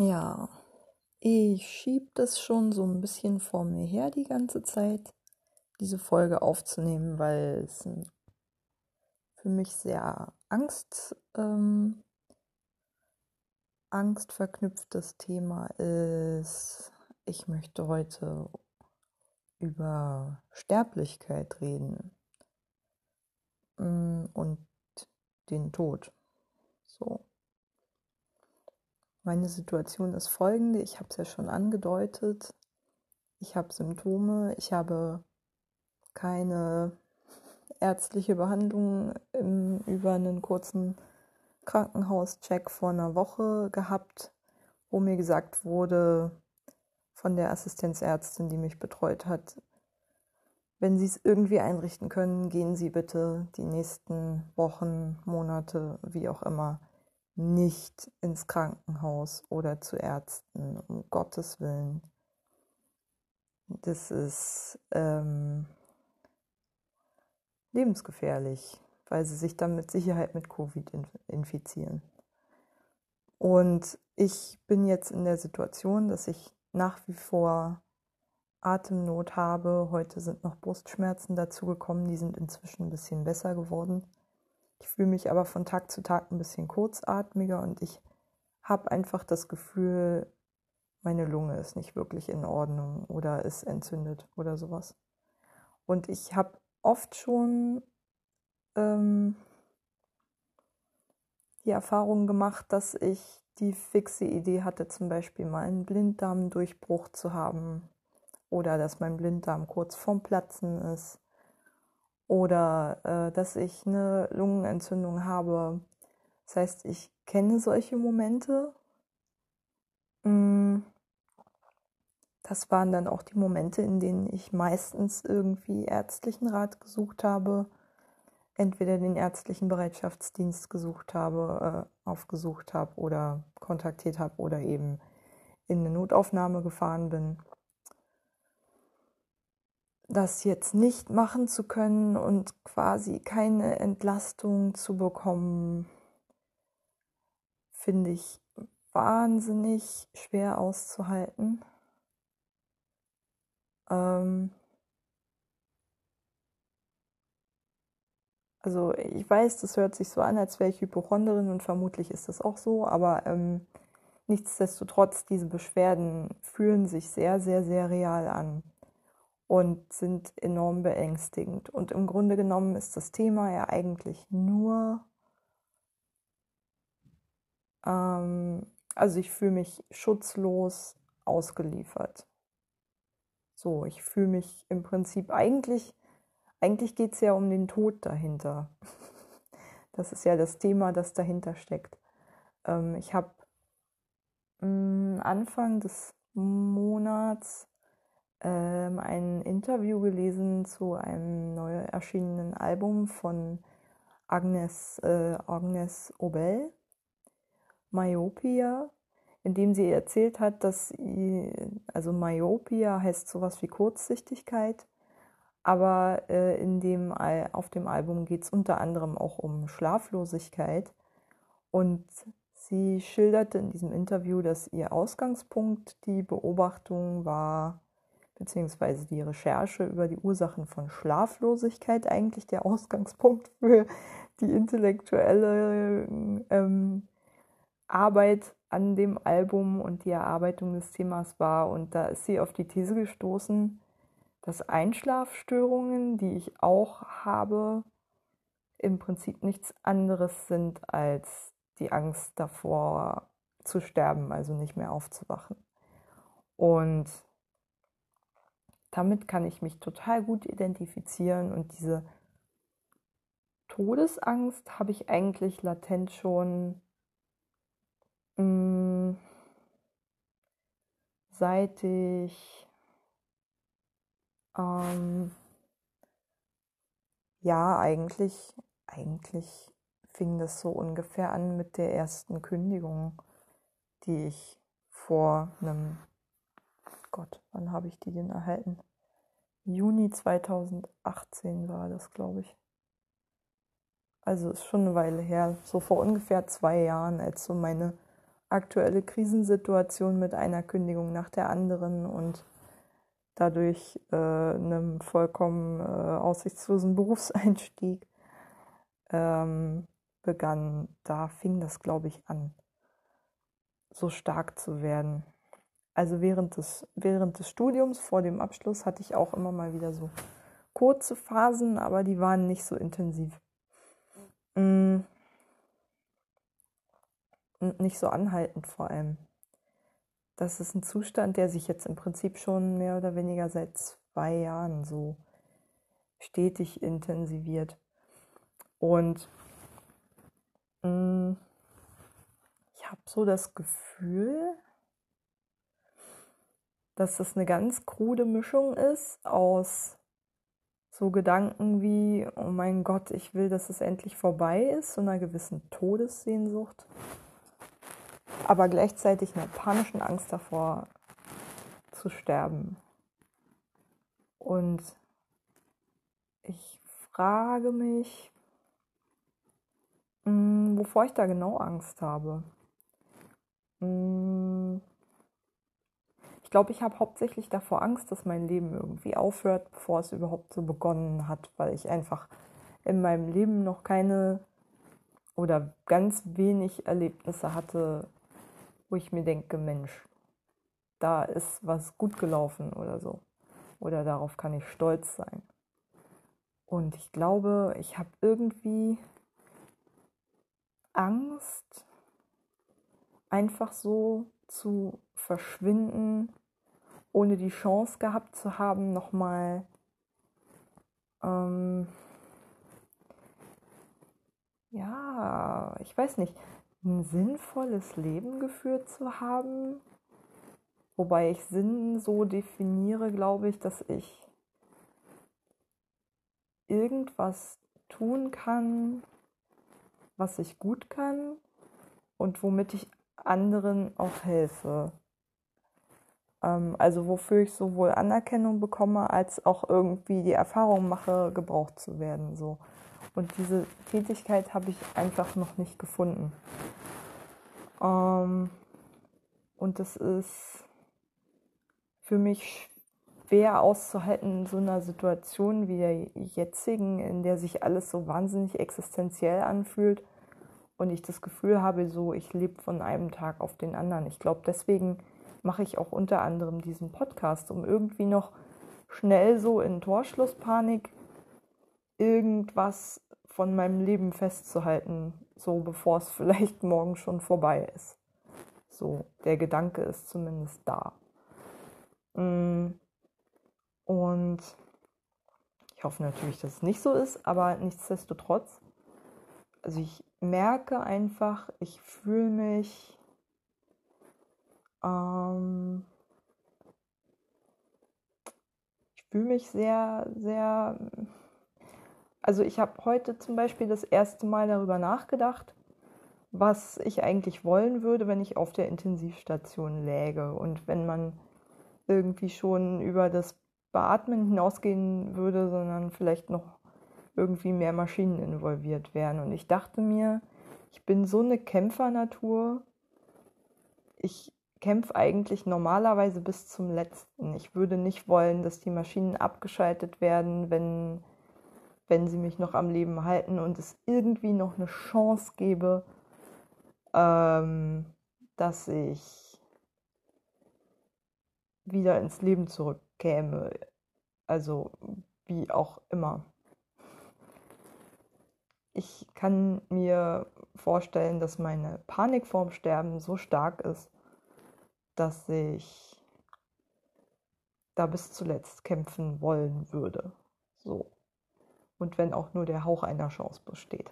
Ja, ich schieb das schon so ein bisschen vor mir her die ganze Zeit, diese Folge aufzunehmen, weil es für mich sehr Angst, ähm, angstverknüpftes Thema ist. Ich möchte heute über Sterblichkeit reden mm, und den Tod. So. Meine Situation ist folgende, ich habe es ja schon angedeutet. Ich habe Symptome, ich habe keine ärztliche Behandlung im, über einen kurzen Krankenhauscheck vor einer Woche gehabt, wo mir gesagt wurde von der Assistenzärztin, die mich betreut hat, wenn Sie es irgendwie einrichten können, gehen Sie bitte die nächsten Wochen, Monate, wie auch immer, nicht ins Krankenhaus oder zu Ärzten, um Gottes Willen. Das ist ähm, lebensgefährlich, weil sie sich dann mit Sicherheit mit Covid infizieren. Und ich bin jetzt in der Situation, dass ich nach wie vor Atemnot habe. Heute sind noch Brustschmerzen dazugekommen, die sind inzwischen ein bisschen besser geworden. Ich fühle mich aber von Tag zu Tag ein bisschen kurzatmiger und ich habe einfach das Gefühl, meine Lunge ist nicht wirklich in Ordnung oder ist entzündet oder sowas. Und ich habe oft schon ähm, die Erfahrung gemacht, dass ich die fixe Idee hatte, zum Beispiel mal einen Blinddarmdurchbruch zu haben oder dass mein Blinddarm kurz vorm Platzen ist oder äh, dass ich eine Lungenentzündung habe. Das heißt, ich kenne solche Momente. Mm. Das waren dann auch die Momente, in denen ich meistens irgendwie ärztlichen Rat gesucht habe, entweder den ärztlichen Bereitschaftsdienst gesucht habe, äh, aufgesucht habe oder kontaktiert habe oder eben in eine Notaufnahme gefahren bin das jetzt nicht machen zu können und quasi keine Entlastung zu bekommen, finde ich wahnsinnig schwer auszuhalten. Ähm also ich weiß, das hört sich so an, als wäre ich Hypochonderin und vermutlich ist das auch so, aber ähm, nichtsdestotrotz, diese Beschwerden fühlen sich sehr, sehr, sehr real an und sind enorm beängstigend. Und im Grunde genommen ist das Thema ja eigentlich nur, ähm, also ich fühle mich schutzlos ausgeliefert. So, ich fühle mich im Prinzip eigentlich, eigentlich geht es ja um den Tod dahinter. Das ist ja das Thema, das dahinter steckt. Ähm, ich habe mm, Anfang des Monats ähm, ein Interview gelesen zu einem neu erschienenen Album von Agnes, äh, Agnes Obel, Myopia, in dem sie erzählt hat, dass, also Myopia heißt sowas wie Kurzsichtigkeit, aber äh, in dem, auf dem Album geht es unter anderem auch um Schlaflosigkeit. Und sie schilderte in diesem Interview, dass ihr Ausgangspunkt die Beobachtung war, beziehungsweise die Recherche über die Ursachen von Schlaflosigkeit eigentlich der Ausgangspunkt für die intellektuelle ähm, Arbeit an dem Album und die Erarbeitung des Themas war. Und da ist sie auf die These gestoßen, dass Einschlafstörungen, die ich auch habe, im Prinzip nichts anderes sind als die Angst davor zu sterben, also nicht mehr aufzuwachen. Und damit kann ich mich total gut identifizieren und diese Todesangst habe ich eigentlich latent schon mh, mm, seit ich ähm, ja eigentlich eigentlich fing das so ungefähr an mit der ersten Kündigung, die ich vor einem Gott, wann habe ich die denn erhalten? Juni 2018 war das, glaube ich. Also ist schon eine Weile her, so vor ungefähr zwei Jahren, als so meine aktuelle Krisensituation mit einer Kündigung nach der anderen und dadurch äh, einem vollkommen äh, aussichtslosen Berufseinstieg ähm, begann, da fing das, glaube ich, an, so stark zu werden. Also während des, während des Studiums, vor dem Abschluss, hatte ich auch immer mal wieder so kurze Phasen, aber die waren nicht so intensiv. Mm. Und nicht so anhaltend vor allem. Das ist ein Zustand, der sich jetzt im Prinzip schon mehr oder weniger seit zwei Jahren so stetig intensiviert. Und mm, ich habe so das Gefühl, dass das eine ganz krude Mischung ist aus so Gedanken wie, oh mein Gott, ich will, dass es endlich vorbei ist, so einer gewissen Todessehnsucht, aber gleichzeitig einer panischen Angst davor zu sterben. Und ich frage mich, hm, wovor ich da genau Angst habe. Ich glaube, ich habe hauptsächlich davor Angst, dass mein Leben irgendwie aufhört, bevor es überhaupt so begonnen hat, weil ich einfach in meinem Leben noch keine oder ganz wenig Erlebnisse hatte, wo ich mir denke, Mensch, da ist was gut gelaufen oder so. Oder darauf kann ich stolz sein. Und ich glaube, ich habe irgendwie Angst, einfach so zu verschwinden, ohne die Chance gehabt zu haben, nochmal ähm, ja, ich weiß nicht, ein sinnvolles Leben geführt zu haben. Wobei ich Sinn so definiere, glaube ich, dass ich irgendwas tun kann, was ich gut kann und womit ich anderen auch helfe. Ähm, also wofür ich sowohl Anerkennung bekomme, als auch irgendwie die Erfahrung mache, gebraucht zu werden. So. Und diese Tätigkeit habe ich einfach noch nicht gefunden. Ähm, und das ist für mich schwer auszuhalten in so einer Situation wie der jetzigen, in der sich alles so wahnsinnig existenziell anfühlt und ich das Gefühl habe, so ich lebe von einem Tag auf den anderen. Ich glaube, deswegen mache ich auch unter anderem diesen Podcast, um irgendwie noch schnell so in Torschlusspanik irgendwas von meinem Leben festzuhalten, so bevor es vielleicht morgen schon vorbei ist. So, der Gedanke ist zumindest da. Mm. Und ich hoffe natürlich, dass es nicht so ist, aber nichtsdestotrotz, also ich merke einfach, ich fühle mich ähm, ich fühle mich sehr, sehr also ich habe heute zum Beispiel das erste Mal darüber nachgedacht, was ich eigentlich wollen würde, wenn ich auf der Intensivstation läge und wenn man irgendwie schon über das Beatmen hinausgehen würde, sondern vielleicht noch irgendwie mehr Maschinen involviert wären. Und ich dachte mir, ich bin so eine Kämpfernatur. Ich kämpfe eigentlich normalerweise bis zum letzten. Ich würde nicht wollen, dass die Maschinen abgeschaltet werden, wenn wenn sie mich noch am Leben halten und es irgendwie noch eine Chance gäbe, ähm, dass ich wieder ins Leben zurückkäme. Also wie auch immer. Ich kann mir vorstellen, dass meine Panik vorm Sterben so stark ist, dass ich da bis zuletzt kämpfen wollen würde. So und wenn auch nur der Hauch einer Chance besteht,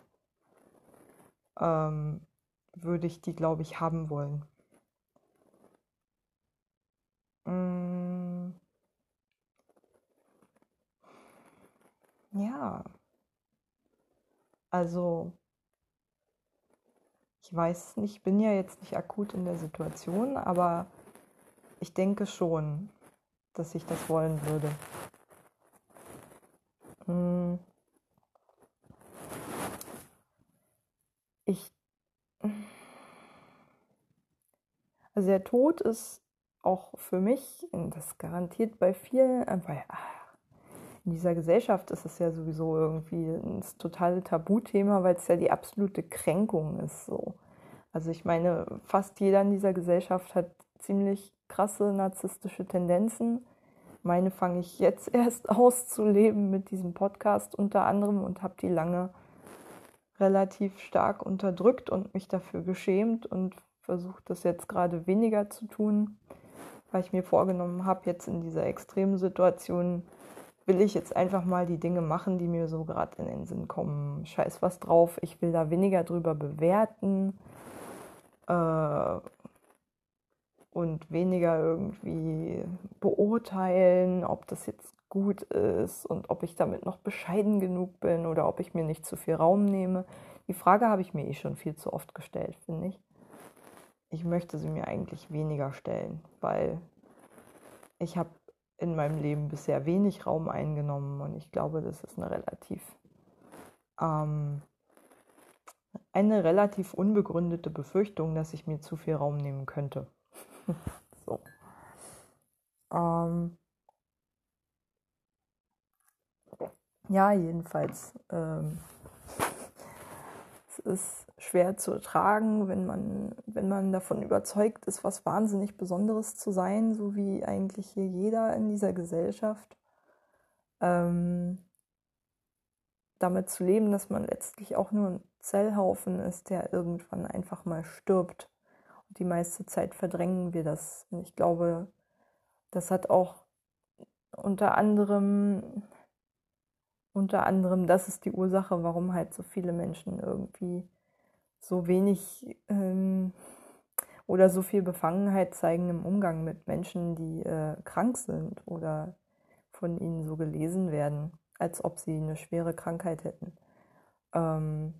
ähm, würde ich die, glaube ich, haben wollen. Mm. Ja, also ich weiß nicht, ich bin ja jetzt nicht akut in der Situation, aber ich denke schon, dass ich das wollen würde. Hm. ich Also der Tod ist auch für mich, das garantiert bei vielen, weil in dieser Gesellschaft ist es ja sowieso irgendwie ein totale Tabuthema, weil es ja die absolute Kränkung ist. So. Also ich meine, fast jeder in dieser Gesellschaft hat ziemlich krasse narzisstische Tendenzen. Meine fange ich jetzt erst auszuleben mit diesem Podcast unter anderem und habe die lange relativ stark unterdrückt und mich dafür geschämt und versucht das jetzt gerade weniger zu tun, weil ich mir vorgenommen habe, jetzt in dieser extremen Situation will ich jetzt einfach mal die Dinge machen, die mir so gerade in den Sinn kommen. Scheiß was drauf, ich will da weniger drüber bewerten äh, und weniger irgendwie beurteilen, ob das jetzt gut ist und ob ich damit noch bescheiden genug bin oder ob ich mir nicht zu viel Raum nehme. Die Frage habe ich mir eh schon viel zu oft gestellt, finde ich ich möchte sie mir eigentlich weniger stellen, weil ich habe in meinem Leben bisher wenig Raum eingenommen und ich glaube, das ist eine relativ ähm, eine relativ unbegründete Befürchtung, dass ich mir zu viel Raum nehmen könnte. So. Ähm, ja, jedenfalls. Ähm, es ist schwer zu ertragen, wenn man, wenn man davon überzeugt ist, was wahnsinnig Besonderes zu sein, so wie eigentlich hier jeder in dieser Gesellschaft. Ähm, damit zu leben, dass man letztlich auch nur ein Zellhaufen ist, der irgendwann einfach mal stirbt. Die meiste Zeit verdrängen wir das. Und ich glaube, das hat auch unter anderem, unter anderem, das ist die Ursache, warum halt so viele Menschen irgendwie so wenig ähm, oder so viel Befangenheit zeigen im Umgang mit Menschen, die äh, krank sind oder von ihnen so gelesen werden, als ob sie eine schwere Krankheit hätten. Ähm,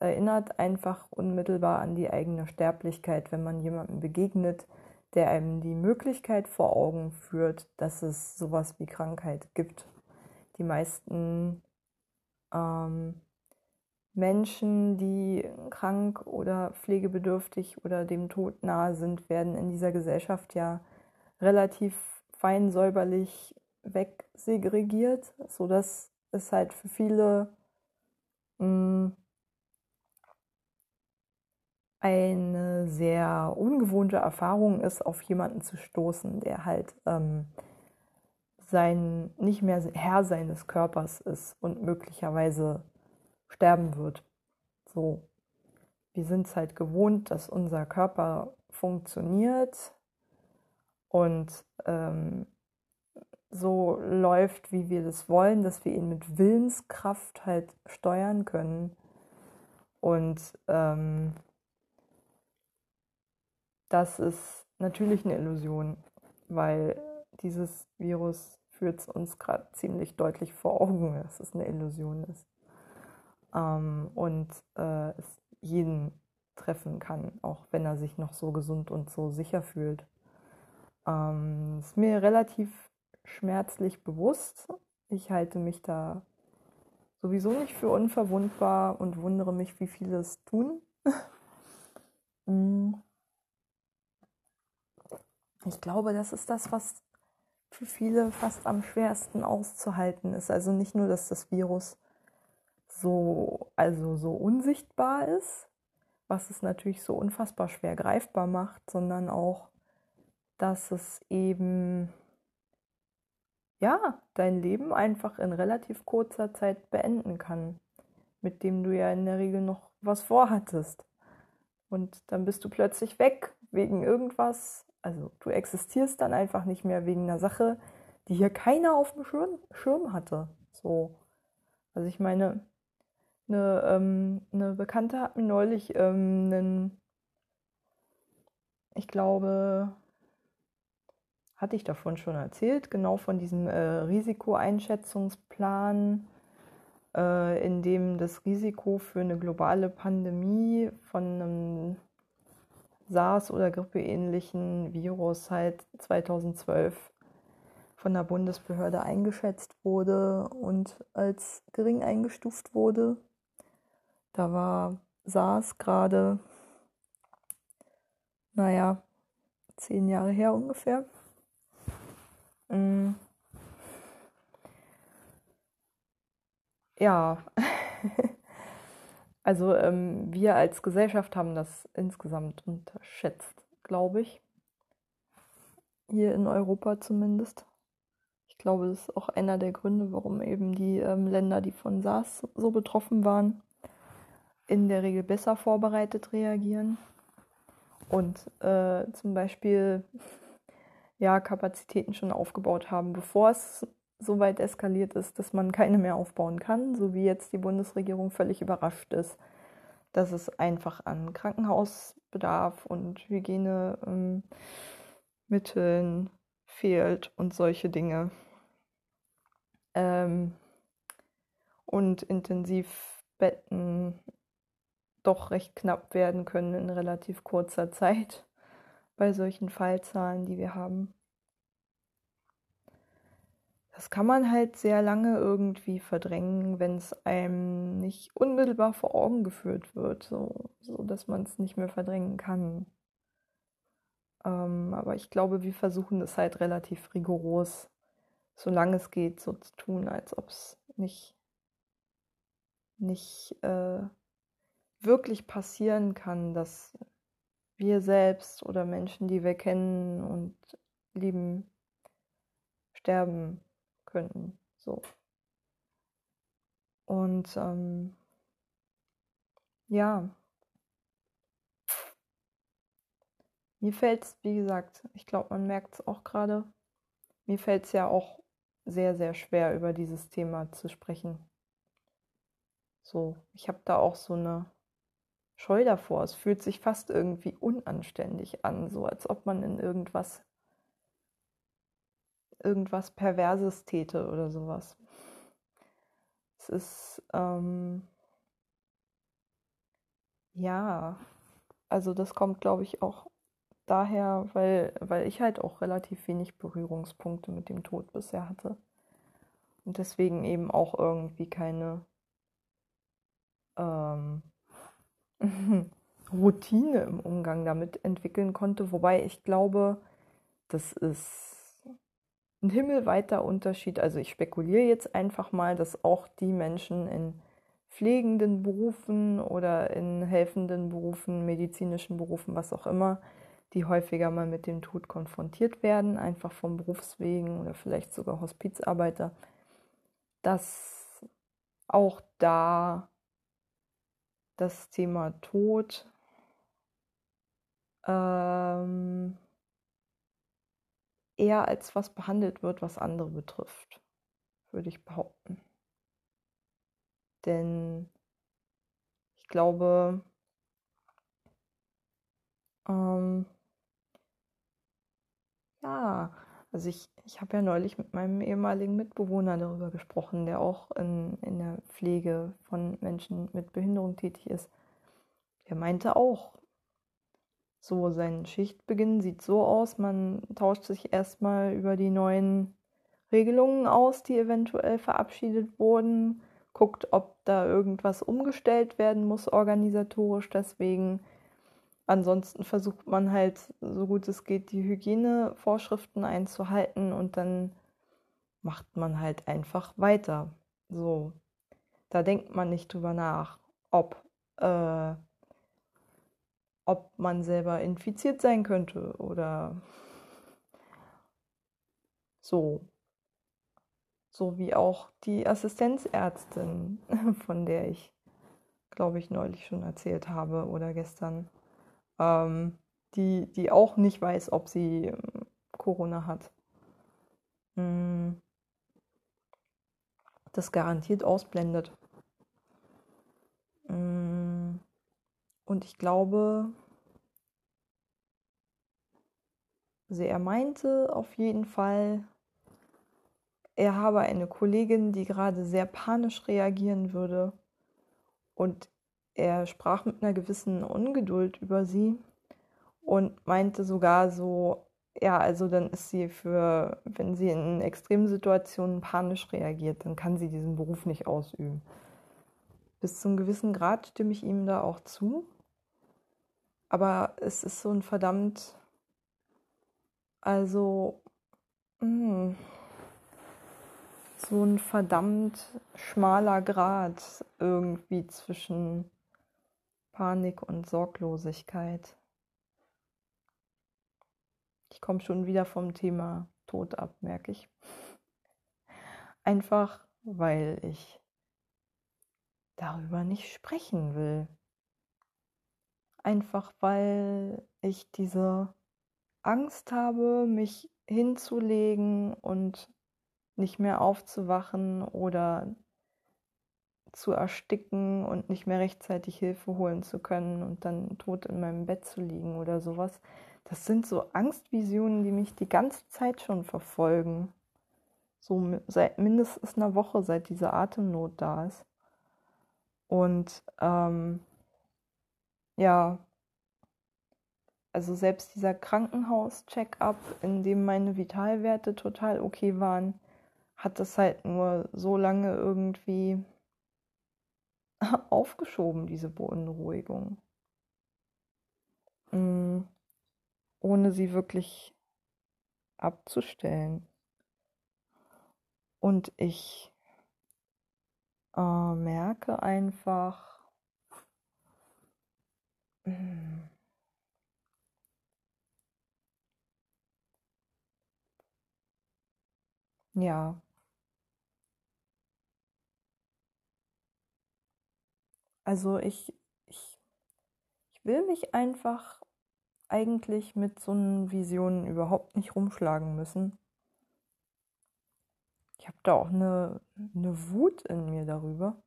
erinnert einfach unmittelbar an die eigene Sterblichkeit, wenn man jemandem begegnet, der einem die Möglichkeit vor Augen führt, dass es sowas wie Krankheit gibt. Die meisten ähm, Menschen, die krank oder pflegebedürftig oder dem Tod nahe sind, werden in dieser Gesellschaft ja relativ fein säuberlich wegsegregiert, sodass es halt für viele mh, hm, eine sehr ungewohnte Erfahrung ist, auf jemanden zu stoßen, der halt ähm, sein, nicht mehr Herr seines Körpers ist und möglicherweise sterben wird. So, wir sind es halt gewohnt, dass unser Körper funktioniert und ähm, so läuft, wie wir das wollen, dass wir ihn mit Willenskraft halt steuern können. Und ähm, das ist natürlich eine Illusion, weil dieses Virus führt es uns gerade ziemlich deutlich vor Augen, dass es eine Illusion ist ähm, und äh, es jeden treffen kann, auch wenn er sich noch so gesund und so sicher fühlt. Ähm, ist mir relativ schmerzlich bewusst. Ich halte mich da sowieso nicht für unverwundbar und wundere mich, wie viele es tun. Mm. ich glaube, das ist das, was für viele fast am schwersten auszuhalten ist. Also nicht nur, dass das Virus so, also so unsichtbar ist, was es natürlich so unfassbar schwer greifbar macht, sondern auch, dass es eben ja, dein Leben einfach in relativ kurzer Zeit beenden kann, mit dem du ja in der Regel noch was vorhattest. Und dann bist du plötzlich weg wegen irgendwas. Also du existierst dann einfach nicht mehr wegen einer Sache, die hier keiner auf dem Schirm, Schirm hatte. So. Also ich meine, eine, ähm, eine Bekannte hat mir neulich ähm, einen, ich glaube, hatte ich davon schon erzählt, genau von diesem äh, Risikoeinschätzungsplan, äh, in dem das Risiko für eine globale Pandemie von einem SARS- oder grippeähnlichen Virus halt 2012 von der Bundesbehörde eingeschätzt wurde und als gering eingestuft wurde. Da war SARS gerade naja, zehn Jahre her ungefähr. Mm. Ja, also ähm, wir als Gesellschaft haben das insgesamt unterschätzt, glaube ich. Hier in Europa zumindest. Ich glaube, das ist auch einer der Gründe, warum eben die ähm, Länder, die von SARS so betroffen waren, in der Regel besser vorbereitet reagieren und äh, zum Beispiel ja, Kapazitäten schon aufgebaut haben, bevor es so weit eskaliert ist, dass man keine mehr aufbauen kann, so wie jetzt die Bundesregierung völlig überrascht ist, dass es einfach an Krankenhausbedarf und Hygienemitteln ähm, fehlt und solche Dinge. Ähm, und Intensivbetten doch recht knapp werden können in relativ kurzer Zeit bei solchen Fallzahlen, die wir haben. Das kann man halt sehr lange irgendwie verdrängen, wenn es einem nicht unmittelbar vor Augen geführt wird, so, so dass man es nicht mehr verdrängen kann. Ähm, aber ich glaube, wir versuchen das halt relativ rigoros, solange es geht, so zu tun, als ob es nicht, nicht äh, wirklich passieren kann, dass wir selbst oder Menschen, die wir kennen und lieben, sterben könnten. So. Und ähm, ja, mir fällt es, wie gesagt, ich glaube, man merkt es auch gerade, mir fällt es ja auch sehr, sehr schwer, über dieses Thema zu sprechen. So, ich habe da auch so eine Scheu davor. Es fühlt sich fast irgendwie unanständig an, so als ob man in irgendwas irgendwas Perverses täte oder sowas. Es ist ähm, ja, also das kommt, glaube ich, auch daher, weil, weil ich halt auch relativ wenig Berührungspunkte mit dem Tod bisher hatte. Und deswegen eben auch irgendwie keine ähm, Routine im Umgang damit entwickeln konnte. Wobei ich glaube, das ist ein himmelweiter Unterschied. Also ich spekuliere jetzt einfach mal, dass auch die Menschen in pflegenden Berufen oder in helfenden Berufen, medizinischen Berufen, was auch immer, die häufiger mal mit dem Tod konfrontiert werden, einfach vom Berufswegen oder vielleicht sogar Hospizarbeiter, dass auch da das Thema Tod ähm, eher als was behandelt wird, was andere betrifft, würde ich behaupten. Denn ich glaube, ähm, ja, also ich, ich habe ja neulich mit meinem ehemaligen Mitbewohner darüber gesprochen, der auch in, in der Pflege von Menschen mit Behinderung tätig ist. Der meinte auch, so sein Schichtbeginn sieht so aus, man tauscht sich erstmal über die neuen Regelungen aus, die eventuell verabschiedet wurden, guckt, ob da irgendwas umgestellt werden muss organisatorisch deswegen Ansonsten versucht man halt, so gut es geht, die Hygienevorschriften einzuhalten und dann macht man halt einfach weiter. So, da denkt man nicht drüber nach, ob, äh, ob man selber infiziert sein könnte oder so. So wie auch die Assistenzärztin, von der ich, glaube ich, neulich schon erzählt habe oder gestern ähm, die, die auch nicht weiß, ob sie ähm, Corona hat. Hm. Das garantiert ausblendet. Hm. Und ich glaube, also er meinte auf jeden Fall, er habe eine Kollegin, die gerade sehr panisch reagieren würde. Und er sprach mit einer gewissen Ungeduld über sie und meinte sogar so, ja, also dann ist sie für, wenn sie in extremen Situationen panisch reagiert, dann kann sie diesen Beruf nicht ausüben. Bis zu einem gewissen Grad stimme ich ihm da auch zu. Aber es ist so ein verdammt, also mh, so ein verdammt schmaler Grad irgendwie zwischen Panik und Sorglosigkeit. Ich komme schon wieder vom Thema Tod ab, merke ich. Einfach weil ich darüber nicht sprechen will. Einfach weil ich diese Angst habe, mich hinzulegen und nicht mehr aufzuwachen oder zu ersticken und nicht mehr rechtzeitig Hilfe holen zu können und dann tot in meinem Bett zu liegen oder sowas. Das sind so Angstvisionen, die mich die ganze Zeit schon verfolgen. So seit mindestens einer Woche, seit diese Atemnot da ist. Und ähm, ja, also selbst dieser Krankenhaus-Check-up, in dem meine Vitalwerte total okay waren, hat das halt nur so lange irgendwie aufgeschoben, diese Beunruhigung. Mm, ohne sie wirklich abzustellen. Und ich äh, merke einfach, mm, ja, Also ich, ich, ich will mich einfach eigentlich mit so einen Visionen überhaupt nicht rumschlagen müssen. Ich habe da auch eine, eine Wut in mir darüber,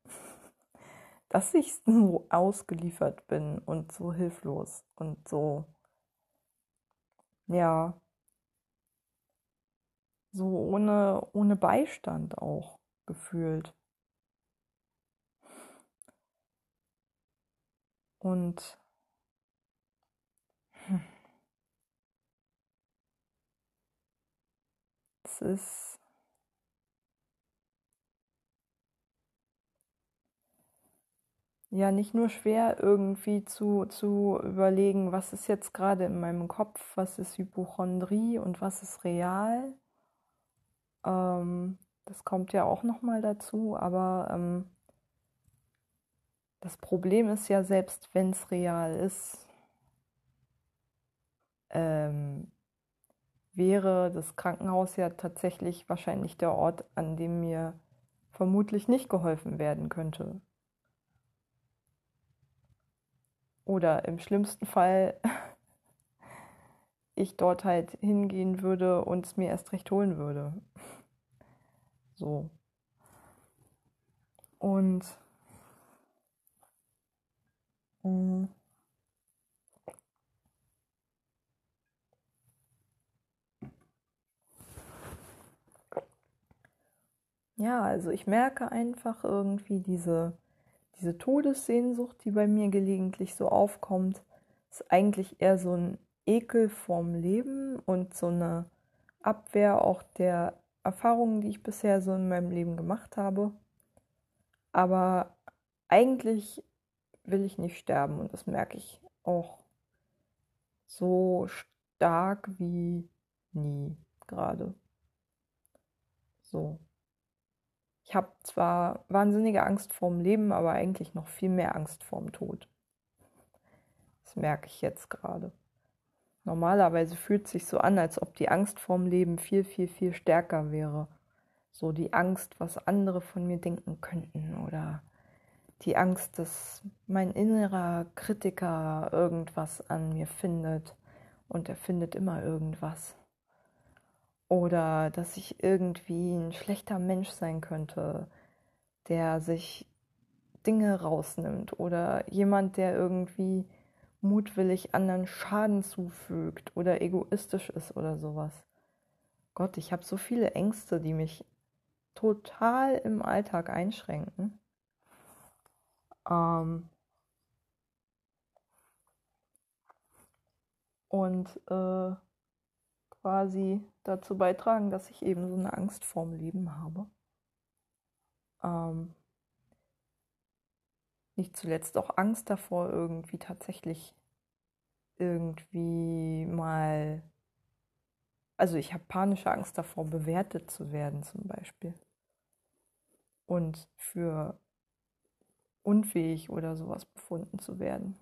dass ich so ausgeliefert bin und so hilflos und so, ja, so ohne, ohne Beistand auch gefühlt. Und es ist ja nicht nur schwer irgendwie zu, zu überlegen, was ist jetzt gerade in meinem Kopf, was ist Hypochondrie und was ist real. Ähm, das kommt ja auch nochmal dazu, aber ähm, das Problem ist ja, selbst wenn es real ist, ähm, wäre das Krankenhaus ja tatsächlich wahrscheinlich der Ort, an dem mir vermutlich nicht geholfen werden könnte. Oder im schlimmsten Fall ich dort halt hingehen würde und es mir erst recht holen würde. So. Und Mhm. Ja, also ich merke einfach irgendwie diese, diese Todessehnsucht, die bei mir gelegentlich so aufkommt, ist eigentlich eher so ein Ekel vorm Leben und so eine Abwehr auch der Erfahrungen, die ich bisher so in meinem Leben gemacht habe. Aber eigentlich will ich nicht sterben und das merke ich auch so stark wie nie gerade. So. Ich habe zwar wahnsinnige Angst vorm Leben, aber eigentlich noch viel mehr Angst vorm Tod. Das merke ich jetzt gerade. Normalerweise fühlt es sich so an, als ob die Angst vorm Leben viel, viel, viel stärker wäre. So die Angst, was andere von mir denken könnten oder die Angst, dass mein innerer Kritiker irgendwas an mir findet und er findet immer irgendwas. Oder dass ich irgendwie ein schlechter Mensch sein könnte, der sich Dinge rausnimmt oder jemand, der irgendwie mutwillig anderen Schaden zufügt oder egoistisch ist oder sowas. Gott, ich habe so viele Ängste, die mich total im Alltag einschränken. Ähm, und äh, quasi dazu beitragen, dass ich eben so eine Angst vorm Leben habe. Ähm, nicht zuletzt auch Angst davor, irgendwie tatsächlich irgendwie mal, also ich habe panische Angst davor, bewertet zu werden zum Beispiel. Und für unfähig oder sowas befunden zu werden.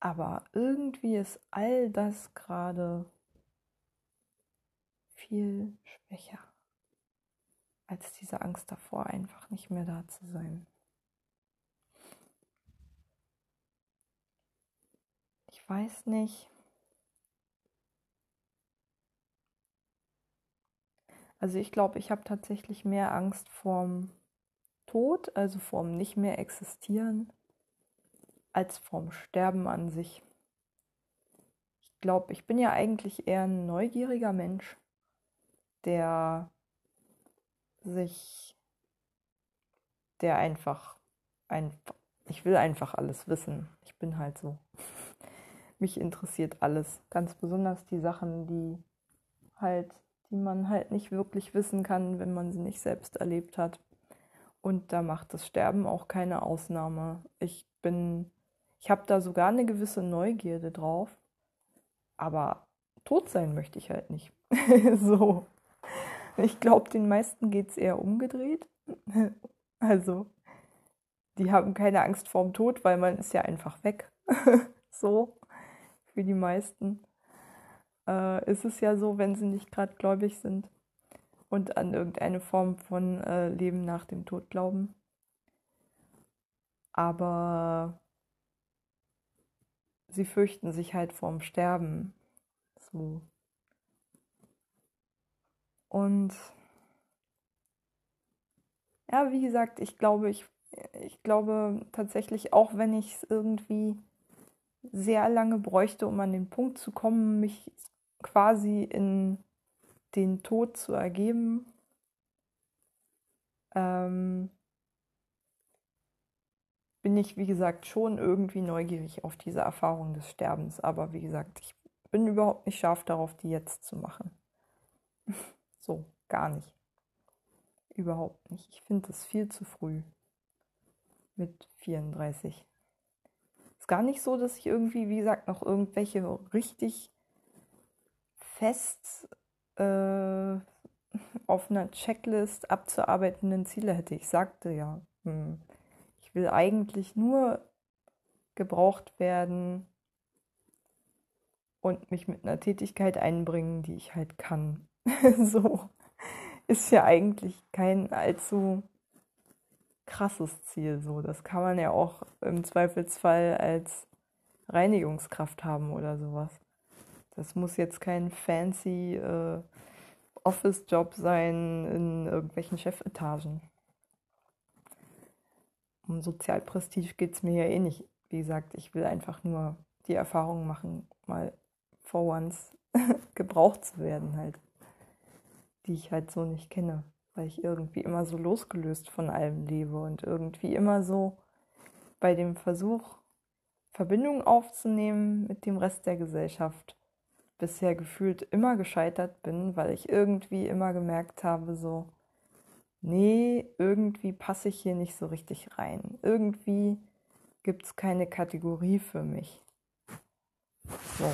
Aber irgendwie ist all das gerade viel schwächer als diese Angst davor, einfach nicht mehr da zu sein. Ich weiß nicht. Also ich glaube, ich habe tatsächlich mehr Angst vorm Tod, also vorm nicht mehr existieren, als vorm Sterben an sich. Ich glaube, ich bin ja eigentlich eher ein neugieriger Mensch, der sich, der einfach, ein, ich will einfach alles wissen. Ich bin halt so. Mich interessiert alles. Ganz besonders die Sachen, die halt, die man halt nicht wirklich wissen kann, wenn man sie nicht selbst erlebt hat. Und da macht das Sterben auch keine Ausnahme. Ich bin, ich habe da sogar eine gewisse Neugierde drauf. Aber tot sein möchte ich halt nicht. so. Ich glaube, den meisten geht es eher umgedreht. Also, die haben keine Angst vorm Tod, weil man ist ja einfach weg. so, für die meisten äh, ist es ja so, wenn sie nicht gerade gläubig sind und an irgendeine Form von äh, Leben nach dem Tod glauben. Aber sie fürchten sich halt vorm Sterben. So. Und ja, wie gesagt, ich glaube, ich, ich glaube tatsächlich, auch wenn ich es irgendwie sehr lange bräuchte, um an den Punkt zu kommen, mich quasi in den Tod zu ergeben, ähm, bin ich, wie gesagt, schon irgendwie neugierig auf diese Erfahrung des Sterbens. Aber wie gesagt, ich bin überhaupt nicht scharf darauf, die jetzt zu machen. So, gar nicht. Überhaupt nicht. Ich finde es viel zu früh mit 34. Ist gar nicht so, dass ich irgendwie, wie gesagt, noch irgendwelche richtig fest äh, auf einer Checklist abzuarbeitenden Ziele hätte. Ich sagte ja, hm, ich will eigentlich nur gebraucht werden und mich mit einer Tätigkeit einbringen, die ich halt kann. so ist ja eigentlich kein allzu krasses Ziel. So, das kann man ja auch im Zweifelsfall als Reinigungskraft haben oder sowas. Das muss jetzt kein fancy äh, Office-Job sein in irgendwelchen Chefetagen. Um Sozialprestige geht es mir ja eh nicht. Wie gesagt, ich will einfach nur die Erfahrung machen, mal for once gebraucht zu werden halt die ich halt so nicht kenne, weil ich irgendwie immer so losgelöst von allem lebe und irgendwie immer so bei dem Versuch, Verbindung aufzunehmen mit dem Rest der Gesellschaft bisher gefühlt immer gescheitert bin, weil ich irgendwie immer gemerkt habe, so, nee, irgendwie passe ich hier nicht so richtig rein. Irgendwie gibt es keine Kategorie für mich. So,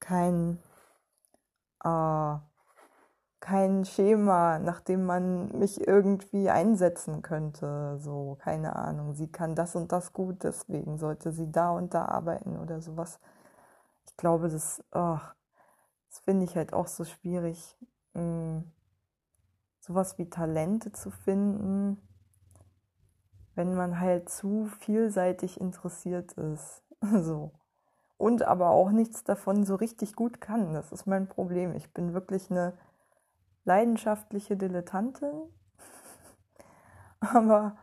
kein, äh, kein Schema, nach dem man mich irgendwie einsetzen könnte. So, keine Ahnung, sie kann das und das gut, deswegen sollte sie da und da arbeiten oder sowas. Ich glaube, das, oh, das finde ich halt auch so schwierig, hm, sowas wie Talente zu finden, wenn man halt zu vielseitig interessiert ist. so. Und aber auch nichts davon so richtig gut kann. Das ist mein Problem. Ich bin wirklich eine leidenschaftliche Dilettantin. Aber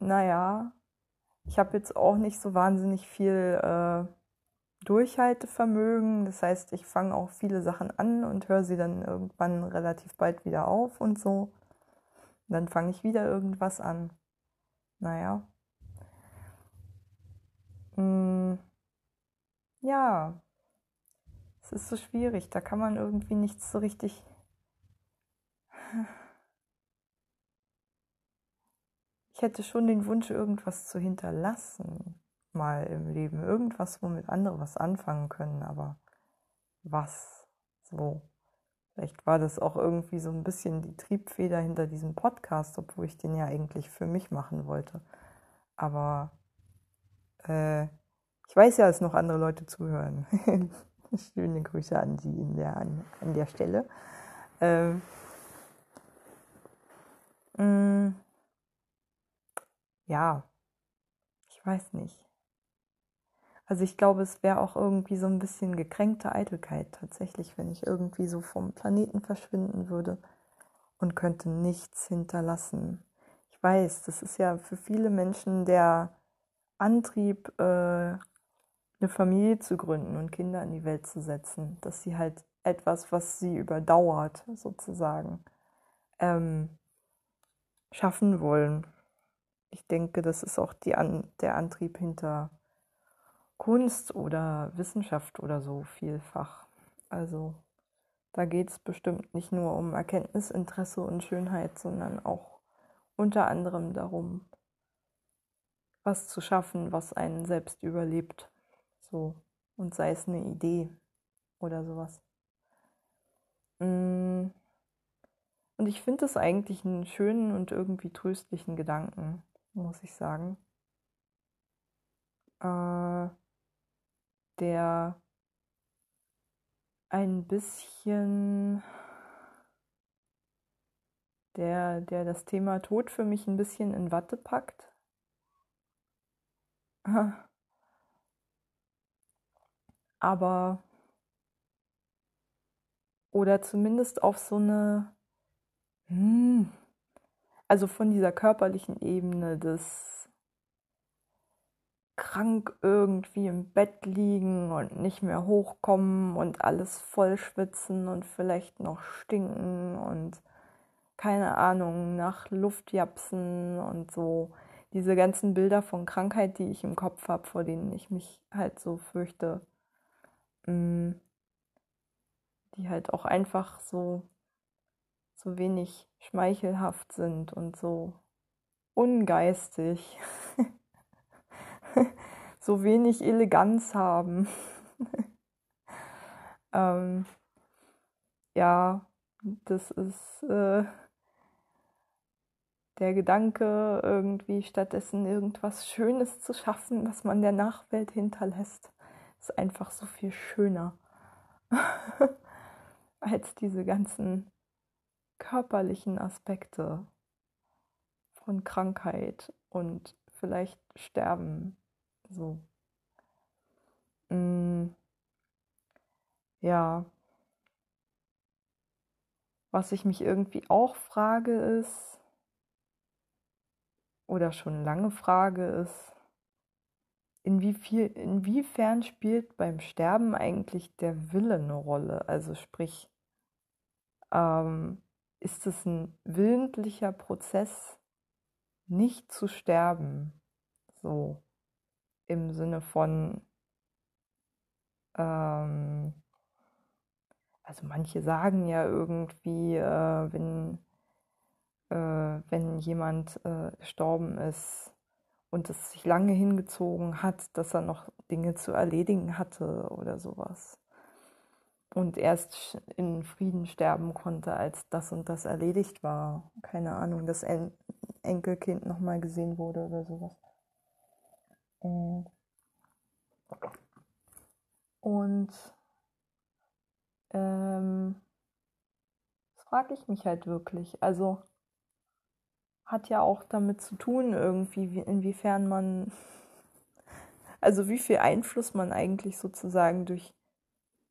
naja, ich habe jetzt auch nicht so wahnsinnig viel äh, Durchhaltevermögen. Das heißt, ich fange auch viele Sachen an und höre sie dann irgendwann relativ bald wieder auf und so. Und dann fange ich wieder irgendwas an. Naja. Hm. Ja. Es ist so schwierig. Da kann man irgendwie nichts so richtig ich hätte schon den Wunsch, irgendwas zu hinterlassen. Mal im Leben. Irgendwas, womit andere was anfangen können, aber was? So. Vielleicht war das auch irgendwie so ein bisschen die Triebfeder hinter diesem Podcast, obwohl ich den ja eigentlich für mich machen wollte. Aber äh, ich weiß ja, dass noch andere Leute zuhören. Schöne Grüße an Sie in der, an, an der Stelle. Ähm, mh, mm, ja, ich weiß nicht. Also ich glaube, es wäre auch irgendwie so ein bisschen gekränkte Eitelkeit tatsächlich, wenn ich irgendwie so vom Planeten verschwinden würde und könnte nichts hinterlassen. Ich weiß, das ist ja für viele Menschen der Antrieb, äh, eine Familie zu gründen und Kinder in die Welt zu setzen, dass sie halt etwas, was sie überdauert, sozusagen, ähm, schaffen wollen. Ich denke, das ist auch die An der Antrieb hinter Kunst oder Wissenschaft oder so vielfach. Also da geht es bestimmt nicht nur um Erkenntnisinteresse und Schönheit, sondern auch unter anderem darum, was zu schaffen, was einen selbst überlebt. So. Und sei es eine Idee oder sowas. Mm. Und ich finde es eigentlich einen schönen und irgendwie tröstlichen Gedanken, muss ich sagen. Äh, der ein bisschen, der, der das Thema Tod für mich ein bisschen in Watte packt. Aber, oder zumindest auf so eine, hm, also von dieser körperlichen Ebene des krank irgendwie im Bett liegen und nicht mehr hochkommen und alles voll schwitzen und vielleicht noch stinken und keine Ahnung, nach Luft japsen und so. Diese ganzen Bilder von Krankheit, die ich im Kopf habe, vor denen ich mich halt so fürchte, mm, die halt auch einfach so, so wenig schmeichelhaft sind und so ungeistig. so wenig Eleganz haben. ähm, ja, das ist äh, der Gedanke, irgendwie stattdessen irgendwas Schönes zu schaffen, was man der Nachwelt hinterlässt, ist einfach so viel schöner als diese ganzen körperlichen Aspekte von Krankheit und vielleicht Sterben. So. Mm. Ja. Was ich mich irgendwie auch frage ist, oder schon lange frage ist, inwiefern spielt beim Sterben eigentlich der Wille eine Rolle? Also sprich, ähm, ist es ein willentlicher Prozess, nicht zu sterben? So im Sinne von, ähm, also manche sagen ja irgendwie, äh, wenn, äh, wenn jemand äh, gestorben ist und es sich lange hingezogen hat, dass er noch Dinge zu erledigen hatte oder sowas. Und erst in Frieden sterben konnte, als das und das erledigt war. Keine Ahnung, das en Enkelkind nochmal gesehen wurde oder sowas. Und ähm, das frage ich mich halt wirklich. Also hat ja auch damit zu tun, irgendwie, inwiefern man, also wie viel Einfluss man eigentlich sozusagen durch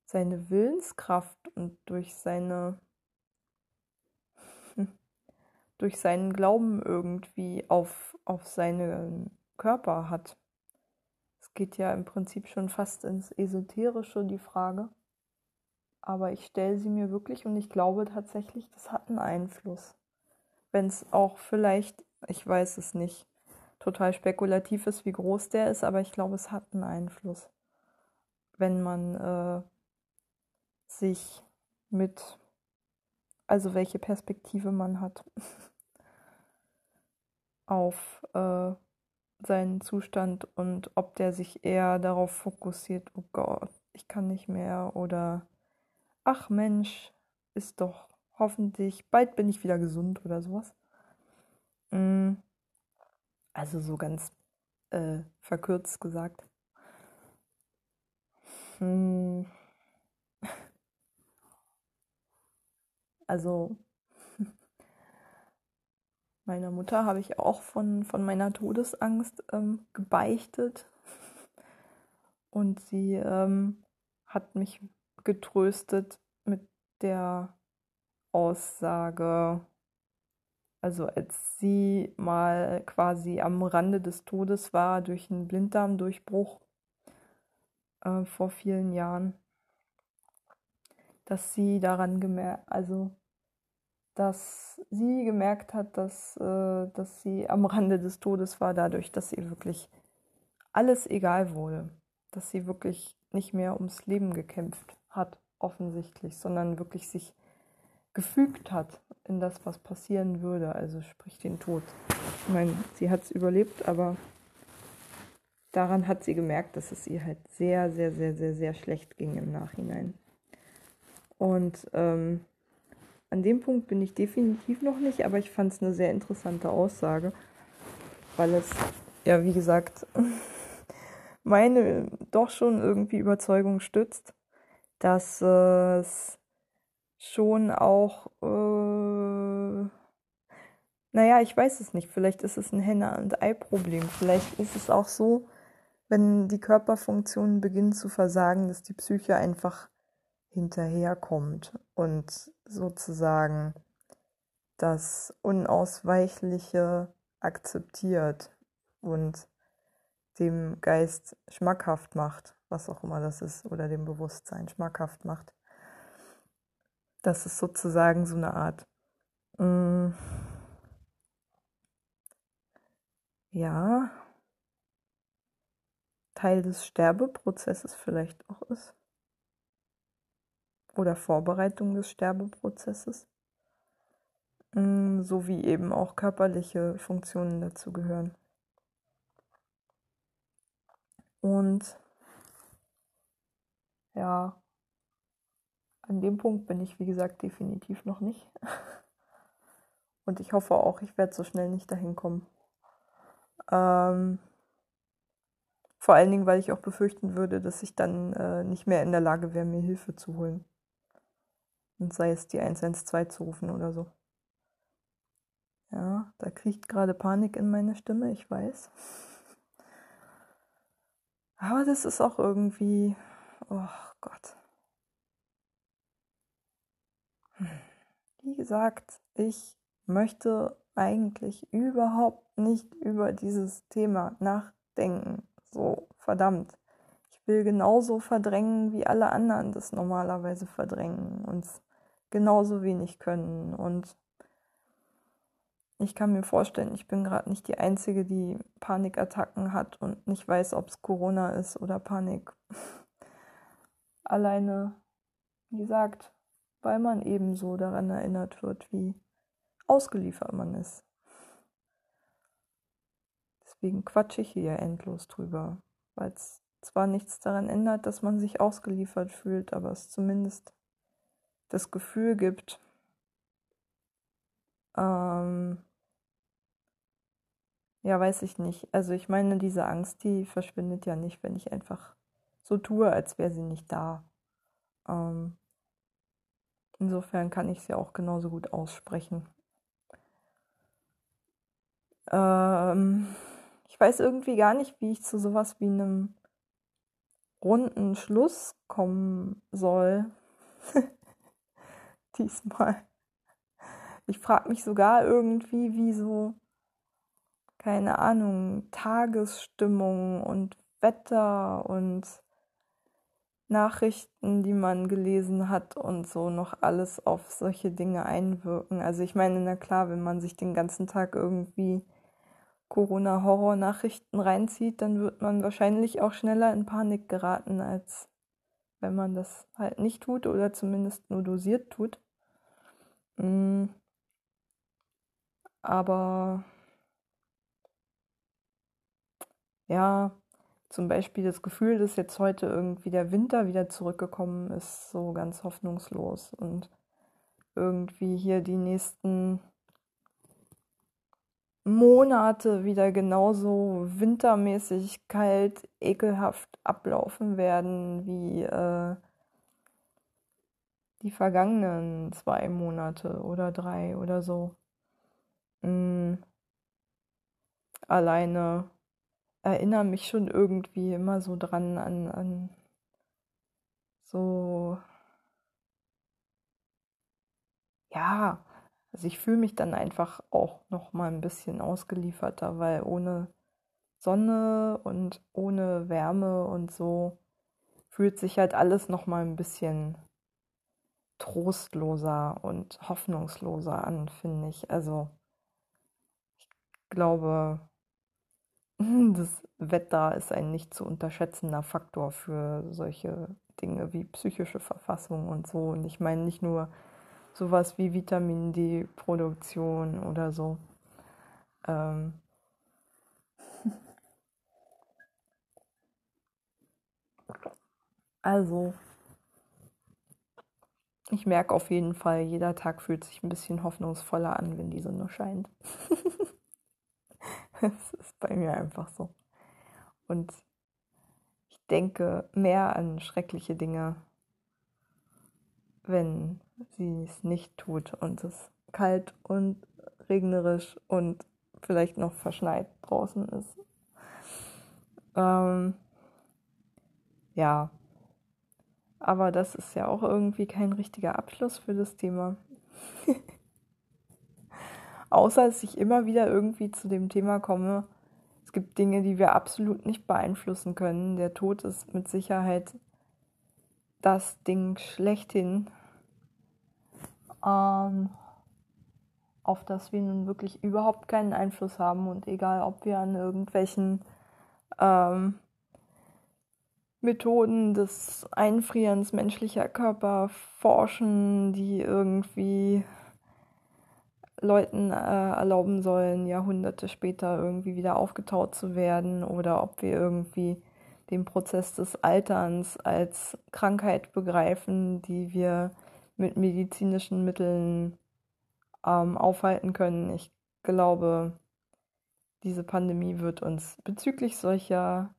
seine Willenskraft und durch seine durch seinen Glauben irgendwie auf, auf seinen Körper hat geht ja im Prinzip schon fast ins Esoterische, die Frage. Aber ich stelle sie mir wirklich und ich glaube tatsächlich, das hat einen Einfluss. Wenn es auch vielleicht, ich weiß es nicht, total spekulativ ist, wie groß der ist, aber ich glaube, es hat einen Einfluss. Wenn man äh, sich mit, also welche Perspektive man hat auf äh, seinen Zustand und ob der sich eher darauf fokussiert, oh Gott, ich kann nicht mehr oder ach Mensch, ist doch hoffentlich, bald bin ich wieder gesund oder sowas. Mm. Also so ganz äh, verkürzt gesagt. Hm. Also meiner Mutter habe ich auch von, von meiner Todesangst ähm, gebeichtet. Und sie ähm, hat mich getröstet mit der Aussage, also als sie mal quasi am Rande des Todes war durch einen Blinddarmdurchbruch äh, vor vielen Jahren, dass sie daran gemerkt, also dass sie gemerkt hat, dass, äh, dass sie am Rande des Todes war, dadurch, dass ihr wirklich alles egal wurde, dass sie wirklich nicht mehr ums Leben gekämpft hat, offensichtlich, sondern wirklich sich gefügt hat in das, was passieren würde, also sprich den Tod. Ich meine, sie hat es überlebt, aber daran hat sie gemerkt, dass es ihr halt sehr, sehr, sehr, sehr, sehr schlecht ging im Nachhinein. Und ähm, an dem Punkt bin ich definitiv noch nicht, aber ich fand es eine sehr interessante Aussage, weil es, ja, wie gesagt, meine doch schon irgendwie Überzeugung stützt, dass es schon auch, äh, naja, ich weiß es nicht, vielleicht ist es ein Henne- und Ei-Problem, vielleicht ist es auch so, wenn die Körperfunktionen beginnen zu versagen, dass die Psyche einfach hinterherkommt und sozusagen das Unausweichliche akzeptiert und dem Geist schmackhaft macht, was auch immer das ist, oder dem Bewusstsein schmackhaft macht. Das ist sozusagen so eine Art, mm, ja, Teil des Sterbeprozesses vielleicht auch ist oder Vorbereitung des Sterbeprozesses, mm, sowie eben auch körperliche Funktionen dazu gehören. Und ja, an dem Punkt bin ich, wie gesagt, definitiv noch nicht. Und ich hoffe auch, ich werde so schnell nicht dahin kommen. Ähm, vor allen Dingen, weil ich auch befürchten würde, dass ich dann äh, nicht mehr in der Lage wäre, mir Hilfe zu holen. Und sei es die 112 zu rufen oder so. Ja, da kriegt gerade Panik in meine Stimme, ich weiß. Aber das ist auch irgendwie, oh Gott. Wie gesagt, ich möchte eigentlich überhaupt nicht über dieses Thema nachdenken. So, verdammt will genauso verdrängen, wie alle anderen das normalerweise verdrängen und genauso wenig können. Und ich kann mir vorstellen, ich bin gerade nicht die Einzige, die Panikattacken hat und nicht weiß, ob es Corona ist oder Panik. Alleine, wie gesagt, weil man eben so daran erinnert wird, wie ausgeliefert man ist. Deswegen quatsche ich hier endlos drüber, weil es zwar nichts daran ändert, dass man sich ausgeliefert fühlt, aber es zumindest das Gefühl gibt, ähm, ja, weiß ich nicht. Also ich meine, diese Angst, die verschwindet ja nicht, wenn ich einfach so tue, als wäre sie nicht da. Ähm, insofern kann ich sie auch genauso gut aussprechen. Ähm, ich weiß irgendwie gar nicht, wie ich zu sowas wie einem runden Schluss kommen soll. Diesmal. Ich frage mich sogar irgendwie, wie so, keine Ahnung, Tagesstimmung und Wetter und Nachrichten, die man gelesen hat und so noch alles auf solche Dinge einwirken. Also ich meine, na klar, wenn man sich den ganzen Tag irgendwie Corona-Horror-Nachrichten reinzieht, dann wird man wahrscheinlich auch schneller in Panik geraten, als wenn man das halt nicht tut oder zumindest nur dosiert tut. Mm. Aber ja, zum Beispiel das Gefühl, dass jetzt heute irgendwie der Winter wieder zurückgekommen ist, so ganz hoffnungslos und irgendwie hier die nächsten Monate wieder genauso wintermäßig kalt, ekelhaft ablaufen werden wie äh, die vergangenen zwei Monate oder drei oder so. Mhm. Alleine erinnere mich schon irgendwie immer so dran an, an so, ja, also ich fühle mich dann einfach auch noch mal ein bisschen ausgelieferter, weil ohne Sonne und ohne Wärme und so fühlt sich halt alles noch mal ein bisschen trostloser und hoffnungsloser an, finde ich. Also ich glaube, das Wetter ist ein nicht zu unterschätzender Faktor für solche Dinge wie psychische Verfassung und so. Und ich meine nicht nur sowas wie Vitamin D-Produktion oder so. Ähm also, ich merke auf jeden Fall, jeder Tag fühlt sich ein bisschen hoffnungsvoller an, wenn die Sonne scheint. das ist bei mir einfach so. Und ich denke mehr an schreckliche Dinge, wenn sie es nicht tut und es kalt und regnerisch und vielleicht noch verschneit draußen ist. Ähm, ja, aber das ist ja auch irgendwie kein richtiger Abschluss für das Thema. Außer dass ich immer wieder irgendwie zu dem Thema komme, es gibt Dinge, die wir absolut nicht beeinflussen können. Der Tod ist mit Sicherheit das Ding schlechthin, ähm, auf das wir nun wirklich überhaupt keinen Einfluss haben. Und egal, ob wir an irgendwelchen ähm, Methoden des Einfrierens menschlicher Körper forschen, die irgendwie Leuten äh, erlauben sollen, Jahrhunderte später irgendwie wieder aufgetaut zu werden, oder ob wir irgendwie den Prozess des Alterns als Krankheit begreifen, die wir mit medizinischen Mitteln ähm, aufhalten können. Ich glaube, diese Pandemie wird uns bezüglich solcher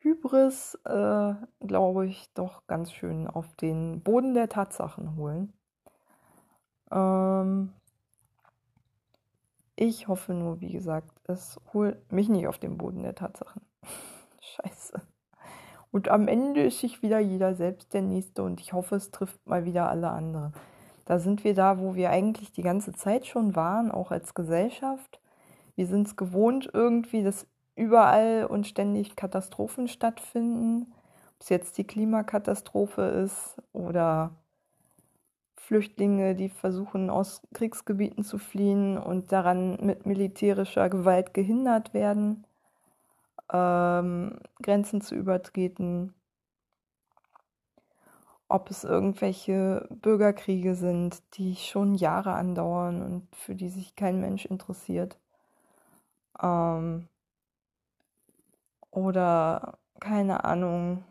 Hybris, äh, glaube ich, doch ganz schön auf den Boden der Tatsachen holen. Ähm ich hoffe nur, wie gesagt, es holt mich nicht auf den Boden der Tatsachen. Scheiße. Und am Ende ist sich wieder jeder selbst der Nächste und ich hoffe, es trifft mal wieder alle anderen. Da sind wir da, wo wir eigentlich die ganze Zeit schon waren, auch als Gesellschaft. Wir sind es gewohnt irgendwie, dass überall und ständig Katastrophen stattfinden. Ob es jetzt die Klimakatastrophe ist oder Flüchtlinge, die versuchen, aus Kriegsgebieten zu fliehen und daran mit militärischer Gewalt gehindert werden ähm, Grenzen zu übertreten, ob es irgendwelche Bürgerkriege sind, die schon Jahre andauern und für die sich kein Mensch interessiert. Ähm, oder keine Ahnung,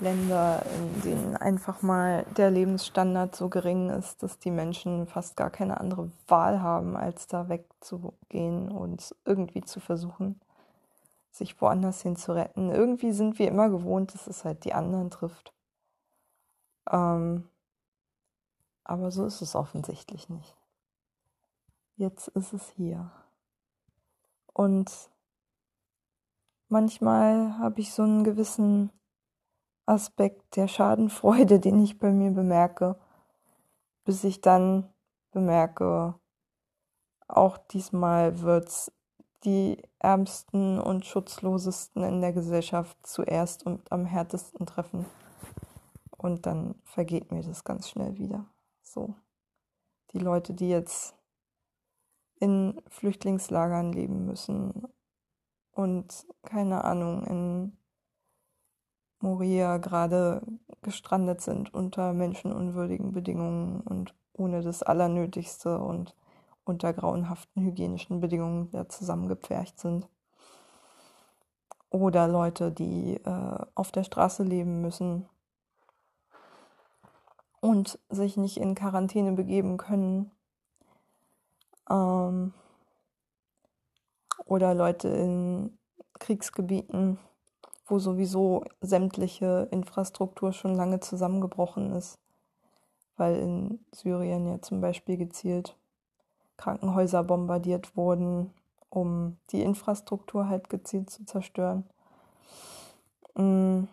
Länder, in denen einfach mal der Lebensstandard so gering ist, dass die Menschen fast gar keine andere Wahl haben, als da wegzugehen und irgendwie zu versuchen, sich woanders hin zu retten. Irgendwie sind wir immer gewohnt, dass es halt die anderen trifft. Ähm, aber so ist es offensichtlich nicht. Jetzt ist es hier. Und manchmal habe ich so einen gewissen Aspekt der Schadenfreude, den ich bei mir bemerke, bis ich dann bemerke, auch diesmal wird es die Ärmsten und Schutzlosesten in der Gesellschaft zuerst und am härtesten treffen. Und dann vergeht mir das ganz schnell wieder. So. Die Leute, die jetzt in Flüchtlingslagern leben müssen und keine Ahnung, in Moria gerade gestrandet sind unter menschenunwürdigen Bedingungen und ohne das Allernötigste und unter grauenhaften hygienischen Bedingungen da zusammengepfercht sind. oder Leute, die äh, auf der Straße leben müssen und sich nicht in Quarantäne begeben können. Ähm, oder Leute in Kriegsgebieten, wo sowieso sämtliche Infrastruktur schon lange zusammengebrochen ist, weil in Syrien ja zum Beispiel gezielt Krankenhäuser bombardiert wurden, um die Infrastruktur halt gezielt zu zerstören. Mm.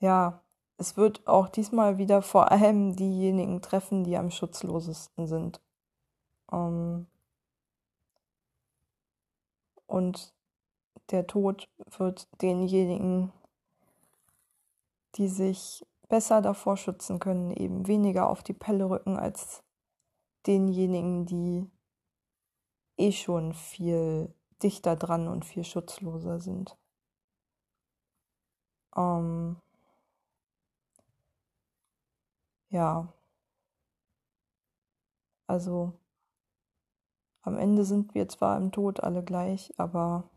Ja, es wird auch diesmal wieder vor allem diejenigen treffen, die am schutzlosesten sind. Ähm, und der Tod wird denjenigen, die sich besser davor schützen können, eben weniger auf die Pelle rücken als denjenigen, die eh schon viel dichter dran und viel schutzloser sind. Ähm, ja, also am Ende sind wir zwar im Tod alle gleich, aber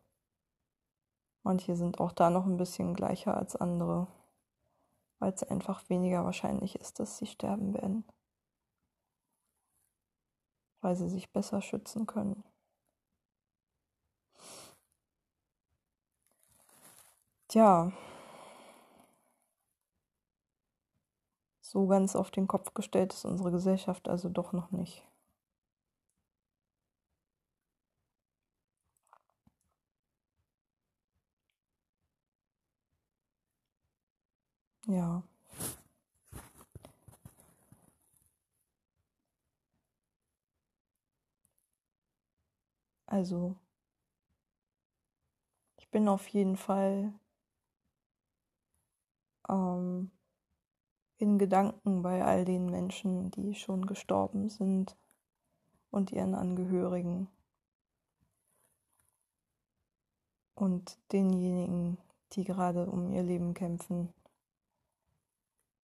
manche sind auch da noch ein bisschen gleicher als andere, weil es einfach weniger wahrscheinlich ist, dass sie sterben werden, weil sie sich besser schützen können. Tja, So ganz auf den Kopf gestellt ist unsere Gesellschaft also doch noch nicht. Ja. Also, ich bin auf jeden Fall ähm, in Gedanken bei all den Menschen, die schon gestorben sind und ihren Angehörigen. Und denjenigen, die gerade um ihr Leben kämpfen.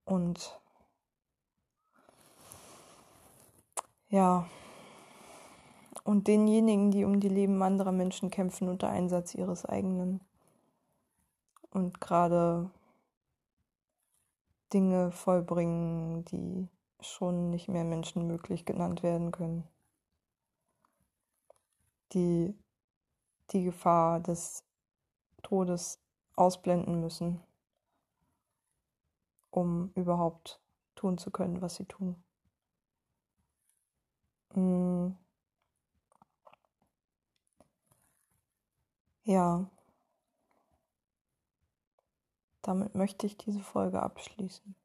Und ja, und denjenigen, die um die Leben anderer Menschen kämpfen unter Einsatz ihres eigenen. Und gerade Dinge vollbringen, die schon nicht mehr menschenmöglich genannt werden können. Die die Gefahr des Todes ausblenden müssen, um überhaupt tun zu können, was sie tun. Mm. Ja. Damit möchte ich diese Folge abschließen.